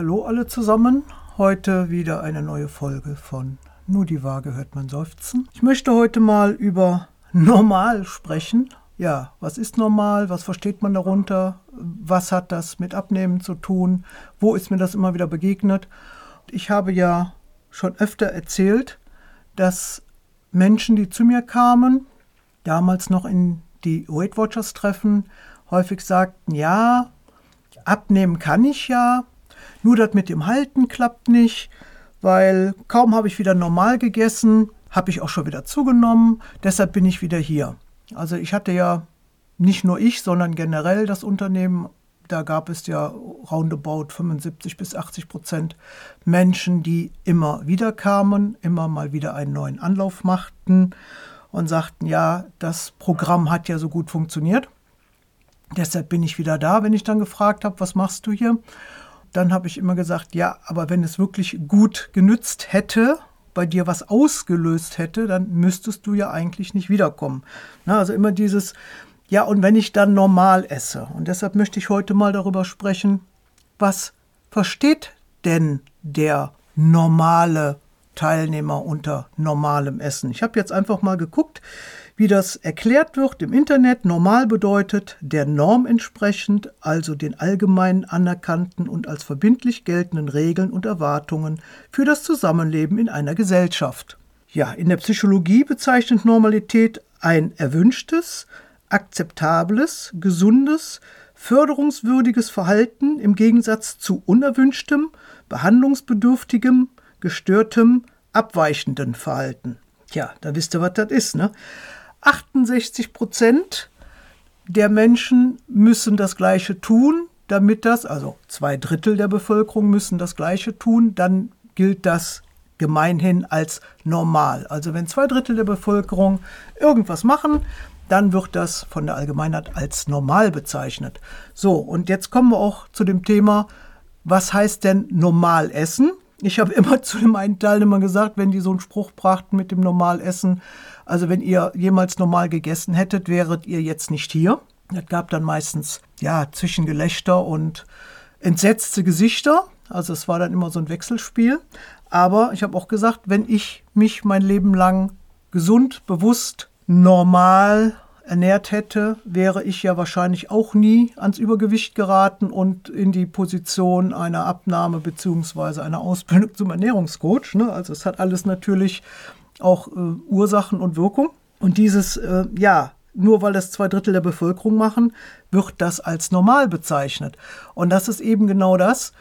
hallo alle zusammen. Heute wieder eine neue Folge von Nur die Waage hört man seufzen. Ich möchte heute mal über normal sprechen. Ja, was ist normal? Was versteht man darunter? Was hat das mit Abnehmen zu tun? Wo ist mir das immer wieder begegnet? Ich habe ja schon öfter erzählt, dass Menschen, die zu mir kamen, damals noch in die Weight Watchers treffen, häufig sagten, ja, abnehmen kann ich ja, nur das mit dem Halten klappt nicht, weil kaum habe ich wieder normal gegessen, habe ich auch schon wieder zugenommen, deshalb bin ich wieder hier. Also ich hatte ja nicht nur ich, sondern generell das Unternehmen, da gab es ja roundabout 75 bis 80 Prozent Menschen, die immer wieder kamen, immer mal wieder einen neuen Anlauf machten und sagten, ja, das Programm hat ja so gut funktioniert. Deshalb bin ich wieder da, wenn ich dann gefragt habe, was machst du hier? Dann habe ich immer gesagt, ja, aber wenn es wirklich gut genützt hätte, bei dir was ausgelöst hätte, dann müsstest du ja eigentlich nicht wiederkommen. Na, also immer dieses, ja, und wenn ich dann normal esse. Und deshalb möchte ich heute mal darüber sprechen, was versteht denn der normale Teilnehmer unter normalem Essen? Ich habe jetzt einfach mal geguckt, wie das erklärt wird im Internet, normal bedeutet der Norm entsprechend, also den allgemein anerkannten und als verbindlich geltenden Regeln und Erwartungen für das Zusammenleben in einer Gesellschaft. Ja, in der Psychologie bezeichnet Normalität ein erwünschtes, akzeptables, gesundes, förderungswürdiges Verhalten im Gegensatz zu unerwünschtem, behandlungsbedürftigem, gestörtem, abweichenden Verhalten. Tja, da wisst ihr, was das ist, ne? 68 Prozent der Menschen müssen das Gleiche tun, damit das, also zwei Drittel der Bevölkerung müssen das Gleiche tun, dann gilt das gemeinhin als normal. Also wenn zwei Drittel der Bevölkerung irgendwas machen, dann wird das von der Allgemeinheit als normal bezeichnet. So, und jetzt kommen wir auch zu dem Thema, was heißt denn normal essen? Ich habe immer zu meinen Teilnehmern gesagt, wenn die so einen Spruch brachten mit dem Normalessen, also wenn ihr jemals normal gegessen hättet, wäret ihr jetzt nicht hier. Es gab dann meistens ja Zwischengelächter und entsetzte Gesichter. Also es war dann immer so ein Wechselspiel. Aber ich habe auch gesagt, wenn ich mich mein Leben lang gesund, bewusst, normal ernährt hätte, wäre ich ja wahrscheinlich auch nie ans Übergewicht geraten und in die Position einer Abnahme bzw. einer Ausbildung zum Ernährungscoach. Ne? Also es hat alles natürlich auch äh, Ursachen und Wirkung. Und dieses, äh, ja, nur weil das zwei Drittel der Bevölkerung machen, wird das als normal bezeichnet. Und das ist eben genau das,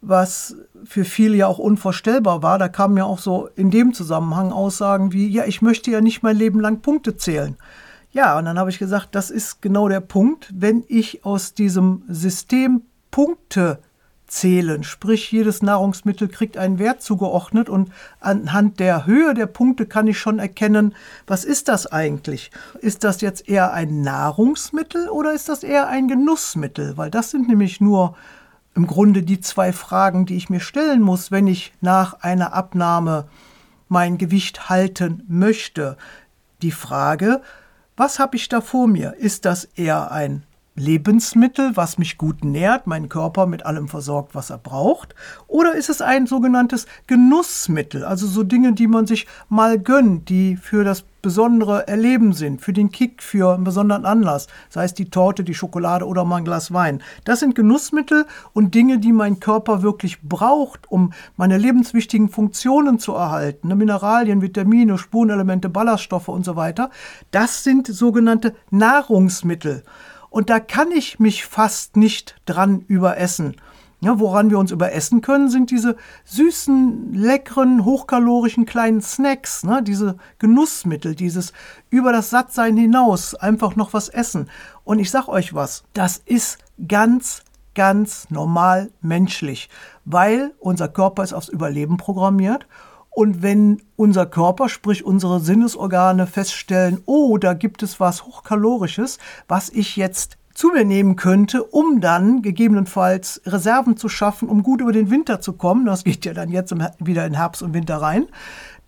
was für viele ja auch unvorstellbar war. Da kamen ja auch so in dem Zusammenhang Aussagen wie, ja, ich möchte ja nicht mein Leben lang Punkte zählen. Ja, und dann habe ich gesagt, das ist genau der Punkt, wenn ich aus diesem System Punkte zählen, sprich jedes Nahrungsmittel kriegt einen Wert zugeordnet und anhand der Höhe der Punkte kann ich schon erkennen, was ist das eigentlich? Ist das jetzt eher ein Nahrungsmittel oder ist das eher ein Genussmittel? Weil das sind nämlich nur im Grunde die zwei Fragen, die ich mir stellen muss, wenn ich nach einer Abnahme mein Gewicht halten möchte. Die Frage, was habe ich da vor mir? Ist das eher ein Lebensmittel, was mich gut nährt, meinen Körper mit allem versorgt, was er braucht? Oder ist es ein sogenanntes Genussmittel, also so Dinge, die man sich mal gönnt, die für das besondere Erleben sind, für den Kick, für einen besonderen Anlass, sei es die Torte, die Schokolade oder mal ein Glas Wein. Das sind Genussmittel und Dinge, die mein Körper wirklich braucht, um meine lebenswichtigen Funktionen zu erhalten, ne, Mineralien, Vitamine, Spurenelemente, Ballaststoffe und so weiter. Das sind sogenannte Nahrungsmittel. Und da kann ich mich fast nicht dran überessen. Ja, woran wir uns überessen können, sind diese süßen, leckeren, hochkalorischen kleinen Snacks, ne? diese Genussmittel, dieses über das Sattsein hinaus einfach noch was essen. Und ich sag euch was, das ist ganz, ganz normal menschlich, weil unser Körper ist aufs Überleben programmiert und wenn unser Körper, sprich unsere Sinnesorgane feststellen, oh, da gibt es was Hochkalorisches, was ich jetzt zu mir nehmen könnte, um dann gegebenenfalls Reserven zu schaffen, um gut über den Winter zu kommen, das geht ja dann jetzt wieder in Herbst und Winter rein,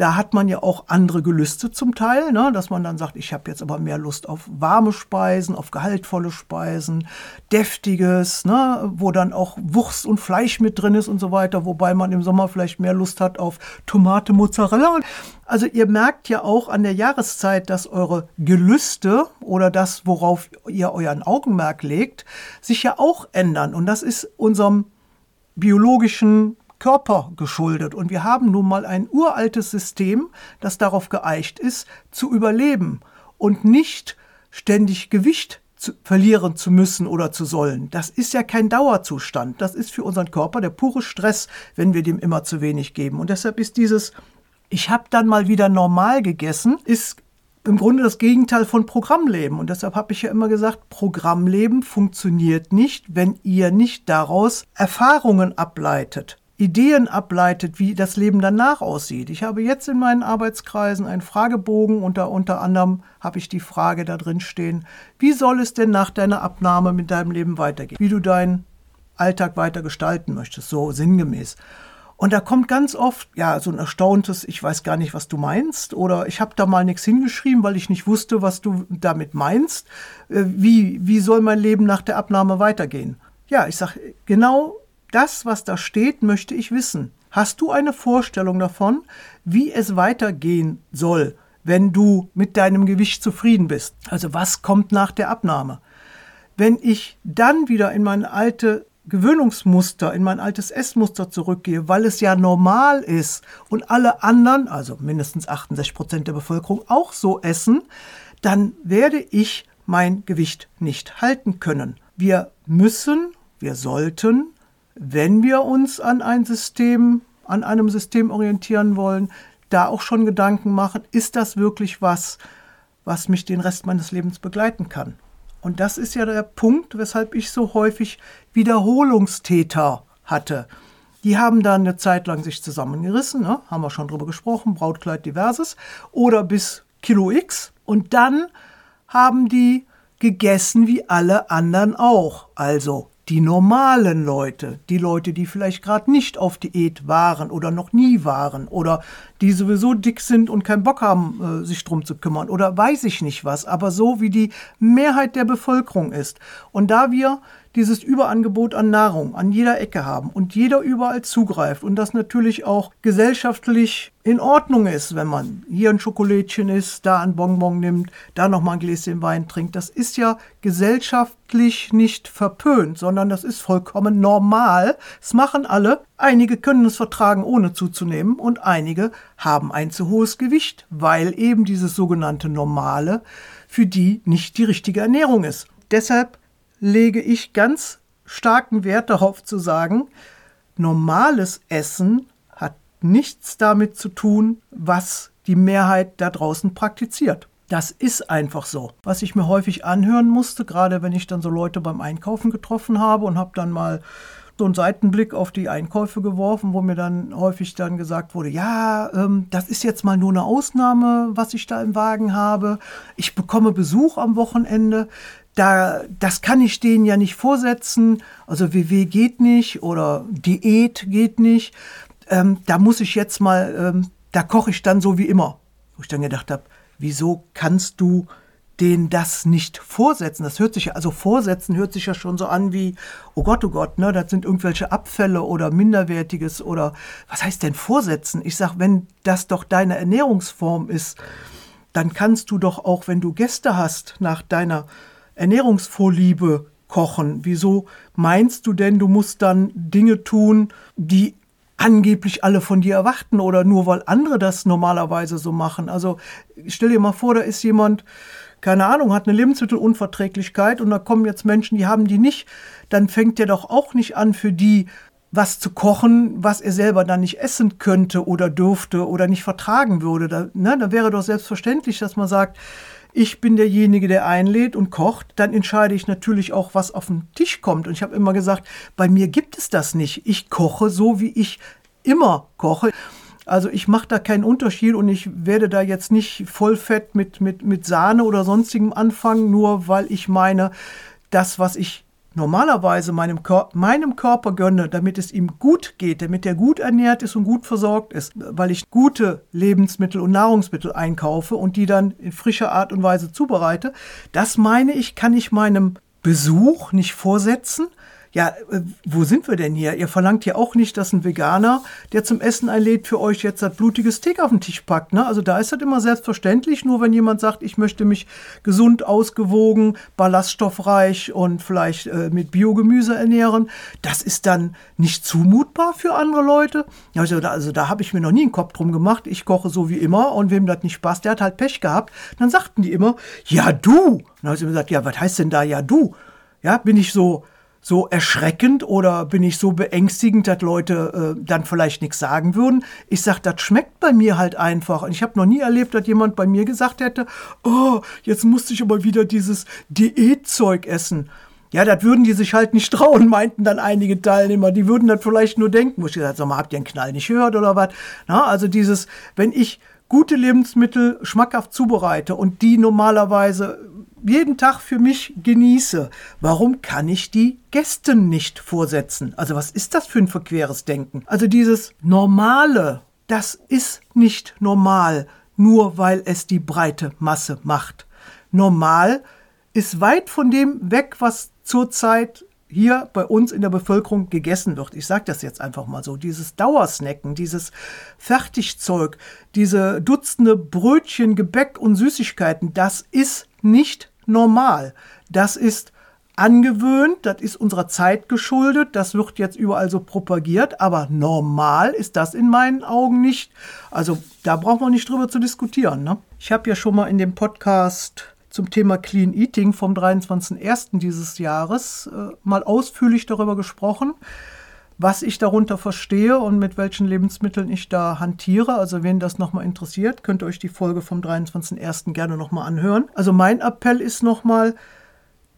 Da hat man ja auch andere Gelüste zum Teil, ne? dass man dann sagt, ich habe jetzt aber mehr Lust auf warme Speisen, auf gehaltvolle Speisen, deftiges, ne? wo dann auch Wurst und Fleisch mit drin ist und so weiter, wobei man im Sommer vielleicht mehr Lust hat auf Tomate, Mozzarella. Also ihr merkt ja auch an der Jahreszeit, dass eure Gelüste oder das, worauf ihr euren Augenmerk legt, sich ja auch ändern. Und das ist unserem biologischen Körper geschuldet. Und wir haben nun mal ein uraltes System, das darauf geeicht ist, zu überleben und nicht ständig Gewicht zu, verlieren zu müssen oder zu sollen. Das ist ja kein Dauerzustand. Das ist für unseren Körper der pure Stress, wenn wir dem immer zu wenig geben. Und deshalb ist dieses, ich habe dann mal wieder normal gegessen, ist im Grunde das Gegenteil von Programmleben. Und deshalb habe ich ja immer gesagt, Programmleben funktioniert nicht, wenn ihr nicht daraus Erfahrungen ableitet. Ideen ableitet, wie das Leben danach aussieht. Ich habe jetzt in meinen Arbeitskreisen einen Fragebogen und da unter anderem habe ich die Frage da drin stehen, wie soll es denn nach deiner Abnahme mit deinem Leben weitergehen? Wie du deinen Alltag weiter gestalten möchtest, so sinngemäß. Und da kommt ganz oft, ja, so ein erstauntes, ich weiß gar nicht, was du meinst, oder ich habe da mal nichts hingeschrieben, weil ich nicht wusste, was du damit meinst. Äh, wie, wie soll mein Leben nach der Abnahme weitergehen? Ja, ich sage, genau das, was da steht, möchte ich wissen. Hast du eine Vorstellung davon, wie es weitergehen soll, wenn du mit deinem Gewicht zufrieden bist? Also was kommt nach der Abnahme? Wenn ich dann wieder in meine alte Gewöhnungsmuster, in mein altes Essmuster zurückgehe, weil es ja normal ist und alle anderen, also mindestens 68 Prozent der Bevölkerung, auch so essen, dann werde ich mein Gewicht nicht halten können. Wir müssen, wir sollten, wenn wir uns an ein System, an einem System orientieren wollen, da auch schon Gedanken machen, ist das wirklich was, was mich den Rest meines Lebens begleiten kann? Und das ist ja der Punkt, weshalb ich so häufig Wiederholungstäter hatte. Die haben dann eine Zeit lang sich zusammengerissen, ne? haben wir schon drüber gesprochen, Brautkleid diverses, oder bis Kilo X. Und dann haben die gegessen wie alle anderen auch. Also die normalen Leute, die Leute, die vielleicht gerade nicht auf Diät waren oder noch nie waren oder die sowieso dick sind und keinen Bock haben, äh, sich drum zu kümmern oder weiß ich nicht was, aber so wie die Mehrheit der Bevölkerung ist. Und da wir dieses Überangebot an Nahrung an jeder Ecke haben und jeder überall zugreift und das natürlich auch gesellschaftlich in Ordnung ist, wenn man hier ein Schokolädchen isst, da ein Bonbon nimmt, da nochmal ein Gläschen Wein trinkt. Das ist ja gesellschaftlich nicht verpönt, sondern das ist vollkommen normal. Es machen alle. Einige können es vertragen, ohne zuzunehmen und einige haben ein zu hohes Gewicht, weil eben dieses sogenannte Normale für die nicht die richtige Ernährung ist. Deshalb lege ich ganz starken Wert darauf zu sagen, normales Essen hat nichts damit zu tun, was die Mehrheit da draußen praktiziert. Das ist einfach so. Was ich mir häufig anhören musste, gerade wenn ich dann so Leute beim Einkaufen getroffen habe und habe dann mal so einen Seitenblick auf die Einkäufe geworfen, wo mir dann häufig dann gesagt wurde, ja, ähm, das ist jetzt mal nur eine Ausnahme, was ich da im Wagen habe. Ich bekomme Besuch am Wochenende da, das kann ich denen ja nicht vorsetzen. Also WW geht nicht oder Diät geht nicht. Ähm, da muss ich jetzt mal, ähm, da koche ich dann so wie immer. Wo ich dann gedacht habe, wieso kannst du denen das nicht vorsetzen? Das hört sich ja, also vorsetzen hört sich ja schon so an wie, oh Gott, oh Gott, ne, das sind irgendwelche Abfälle oder Minderwertiges oder was heißt denn vorsetzen? Ich sag, wenn das doch deine Ernährungsform ist, dann kannst du doch auch, wenn du Gäste hast, nach deiner Ernährungsvorliebe kochen? Wieso meinst du denn, du musst dann Dinge tun, die angeblich alle von dir erwarten oder nur weil andere das normalerweise so machen? Also stell dir mal vor, da ist jemand, keine Ahnung, hat eine Lebensmittelunverträglichkeit und da kommen jetzt Menschen, die haben die nicht, dann fängt der doch auch nicht an, für die was zu kochen, was er selber dann nicht essen könnte oder dürfte oder nicht vertragen würde. Da, ne, da wäre doch selbstverständlich, dass man sagt, ich bin derjenige, der einlädt und kocht, dann entscheide ich natürlich auch, was auf den Tisch kommt. Und ich habe immer gesagt, bei mir gibt es das nicht. Ich koche so, wie ich immer koche. Also ich mache da keinen Unterschied und ich werde da jetzt nicht vollfett mit, mit, mit Sahne oder sonstigem anfangen, nur weil ich meine, das, was ich normalerweise meinem, Kör meinem Körper gönne, damit es ihm gut geht, damit er gut ernährt ist und gut versorgt ist, weil ich gute Lebensmittel und Nahrungsmittel einkaufe und die dann in frischer Art und Weise zubereite, das meine ich, kann ich meinem Besuch nicht vorsetzen, ja, äh, wo sind wir denn hier? Ihr verlangt ja auch nicht, dass ein Veganer, der zum Essen einlädt, für euch jetzt das blutige Steak auf den Tisch packt. Ne? Also da ist das immer selbstverständlich. Nur wenn jemand sagt, ich möchte mich gesund, ausgewogen, ballaststoffreich und vielleicht äh, mit Biogemüse ernähren, das ist dann nicht zumutbar für andere Leute. Also da, also da habe ich mir noch nie einen Kopf drum gemacht. Ich koche so wie immer und wem das nicht passt, der hat halt Pech gehabt. Dann sagten die immer, ja du. dann habe ich mir gesagt, ja, was heißt denn da ja du? Ja, bin ich so so erschreckend oder bin ich so beängstigend, dass Leute äh, dann vielleicht nichts sagen würden. Ich sage, das schmeckt bei mir halt einfach. Und ich habe noch nie erlebt, dass jemand bei mir gesagt hätte, oh, jetzt musste ich aber wieder dieses Diätzeug essen. Ja, das würden die sich halt nicht trauen, meinten dann einige Teilnehmer. Die würden das vielleicht nur denken. Wo ich gesagt, sag mal, habt ihr einen Knall nicht gehört oder was? Na, also dieses, wenn ich gute Lebensmittel schmackhaft zubereite und die normalerweise jeden Tag für mich genieße, warum kann ich die Gästen nicht vorsetzen? Also was ist das für ein verqueres Denken? Also dieses Normale, das ist nicht normal, nur weil es die breite Masse macht. Normal ist weit von dem weg, was zurzeit hier bei uns in der Bevölkerung gegessen wird. Ich sage das jetzt einfach mal so. Dieses Dauersnacken, dieses Fertigzeug, diese Dutzende Brötchen, Gebäck und Süßigkeiten, das ist nicht normal. Das ist angewöhnt, das ist unserer Zeit geschuldet, das wird jetzt überall so propagiert, aber normal ist das in meinen Augen nicht. Also da braucht man nicht drüber zu diskutieren. Ne? Ich habe ja schon mal in dem Podcast zum Thema Clean Eating vom 23.01. dieses Jahres äh, mal ausführlich darüber gesprochen, was ich darunter verstehe und mit welchen Lebensmitteln ich da hantiere. Also wen das nochmal interessiert, könnt ihr euch die Folge vom 23.01. gerne nochmal anhören. Also mein Appell ist nochmal,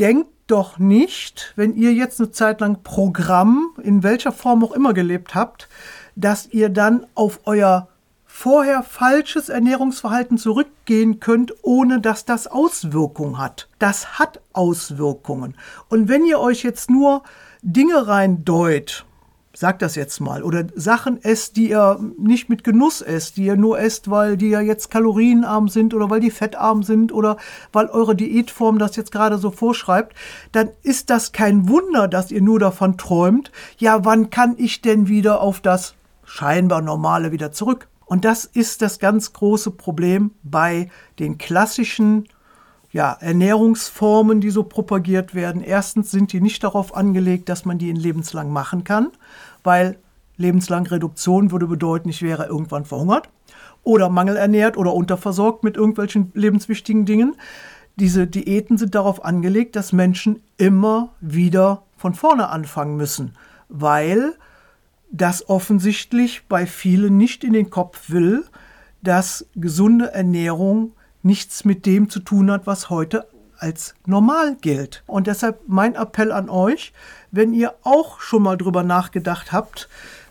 denkt doch nicht, wenn ihr jetzt eine Zeit lang Programm, in welcher Form auch immer gelebt habt, dass ihr dann auf euer vorher falsches Ernährungsverhalten zurückgehen könnt, ohne dass das Auswirkungen hat. Das hat Auswirkungen. Und wenn ihr euch jetzt nur Dinge reindeut, sag das jetzt mal, oder Sachen esst, die ihr nicht mit Genuss esst, die ihr nur esst, weil die ja jetzt kalorienarm sind oder weil die fettarm sind oder weil eure Diätform das jetzt gerade so vorschreibt, dann ist das kein Wunder, dass ihr nur davon träumt, ja, wann kann ich denn wieder auf das scheinbar Normale wieder zurück? Und das ist das ganz große Problem bei den klassischen ja, Ernährungsformen, die so propagiert werden. Erstens sind die nicht darauf angelegt, dass man die in lebenslang machen kann, weil lebenslang Reduktion würde bedeuten, ich wäre irgendwann verhungert oder mangelernährt oder unterversorgt mit irgendwelchen lebenswichtigen Dingen. Diese Diäten sind darauf angelegt, dass Menschen immer wieder von vorne anfangen müssen, weil das offensichtlich bei vielen nicht in den Kopf will, dass gesunde Ernährung nichts mit dem zu tun hat, was heute als normal gilt. Und deshalb mein Appell an euch, wenn ihr auch schon mal drüber nachgedacht habt,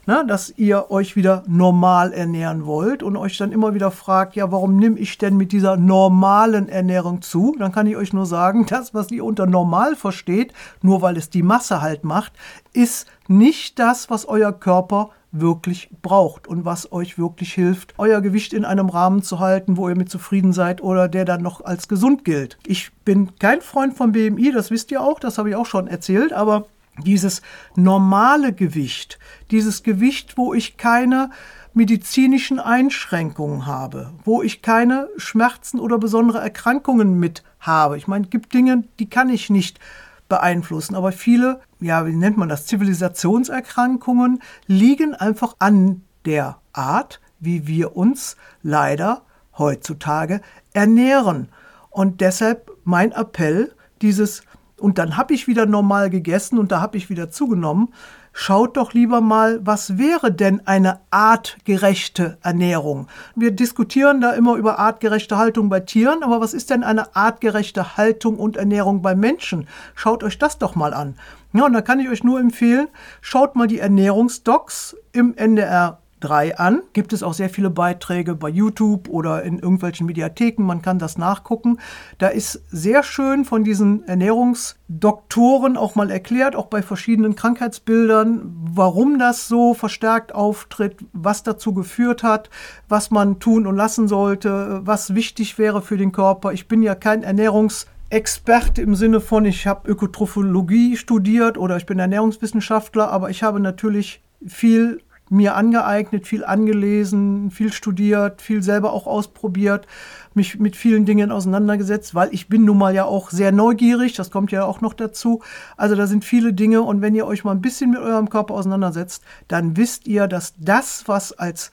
na, dass ihr euch wieder normal ernähren wollt und euch dann immer wieder fragt, ja, warum nehme ich denn mit dieser normalen Ernährung zu? Dann kann ich euch nur sagen, das, was ihr unter normal versteht, nur weil es die Masse halt macht, ist nicht das, was euer Körper wirklich braucht und was euch wirklich hilft, euer Gewicht in einem Rahmen zu halten, wo ihr mit zufrieden seid oder der dann noch als gesund gilt. Ich bin kein Freund vom BMI, das wisst ihr auch, das habe ich auch schon erzählt, aber dieses normale Gewicht, dieses Gewicht, wo ich keine medizinischen Einschränkungen habe, wo ich keine Schmerzen oder besondere Erkrankungen mit habe. Ich meine, es gibt Dinge, die kann ich nicht beeinflussen, aber viele, ja, wie nennt man das, Zivilisationserkrankungen liegen einfach an der Art, wie wir uns leider heutzutage ernähren. Und deshalb mein Appell, dieses und dann habe ich wieder normal gegessen und da habe ich wieder zugenommen. Schaut doch lieber mal, was wäre denn eine artgerechte Ernährung? Wir diskutieren da immer über artgerechte Haltung bei Tieren, aber was ist denn eine artgerechte Haltung und Ernährung bei Menschen? Schaut euch das doch mal an. Ja, und da kann ich euch nur empfehlen, schaut mal die Ernährungsdocs im NDR 3 an. Gibt es auch sehr viele Beiträge bei YouTube oder in irgendwelchen Mediatheken. Man kann das nachgucken. Da ist sehr schön von diesen Ernährungsdoktoren auch mal erklärt, auch bei verschiedenen Krankheitsbildern, warum das so verstärkt auftritt, was dazu geführt hat, was man tun und lassen sollte, was wichtig wäre für den Körper. Ich bin ja kein Ernährungs Experte im Sinne von, ich habe Ökotrophologie studiert oder ich bin Ernährungswissenschaftler, aber ich habe natürlich viel mir angeeignet, viel angelesen, viel studiert, viel selber auch ausprobiert, mich mit vielen Dingen auseinandergesetzt, weil ich bin nun mal ja auch sehr neugierig, das kommt ja auch noch dazu. Also da sind viele Dinge und wenn ihr euch mal ein bisschen mit eurem Körper auseinandersetzt, dann wisst ihr, dass das, was als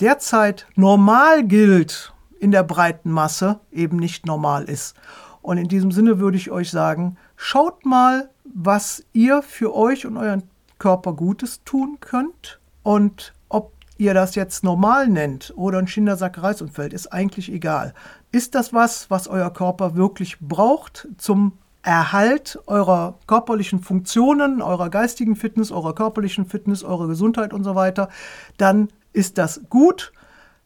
derzeit normal gilt in der breiten Masse, eben nicht normal ist. Und in diesem Sinne würde ich euch sagen, schaut mal, was ihr für euch und euren Körper Gutes tun könnt. Und ob ihr das jetzt normal nennt oder ein Schindersack-Reisumfeld, ist eigentlich egal. Ist das was, was euer Körper wirklich braucht zum Erhalt eurer körperlichen Funktionen, eurer geistigen Fitness, eurer körperlichen Fitness, eurer Gesundheit und so weiter, dann ist das gut,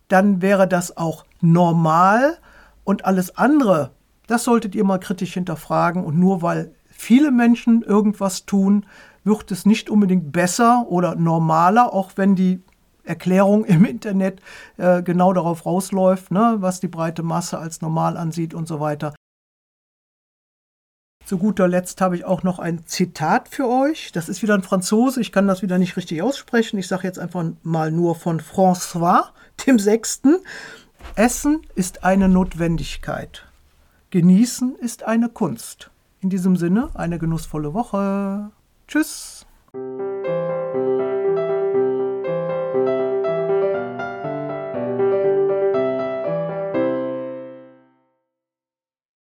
dann wäre das auch normal und alles andere, das solltet ihr mal kritisch hinterfragen und nur weil viele Menschen irgendwas tun, wird es nicht unbedingt besser oder normaler, auch wenn die Erklärung im Internet äh, genau darauf rausläuft, ne, was die breite Masse als normal ansieht und so weiter. Zu guter Letzt habe ich auch noch ein Zitat für euch. Das ist wieder ein Franzose. Ich kann das wieder nicht richtig aussprechen. Ich sage jetzt einfach mal nur von François, dem Sechsten. Essen ist eine Notwendigkeit. Genießen ist eine Kunst. In diesem Sinne, eine genussvolle Woche. Tschüss.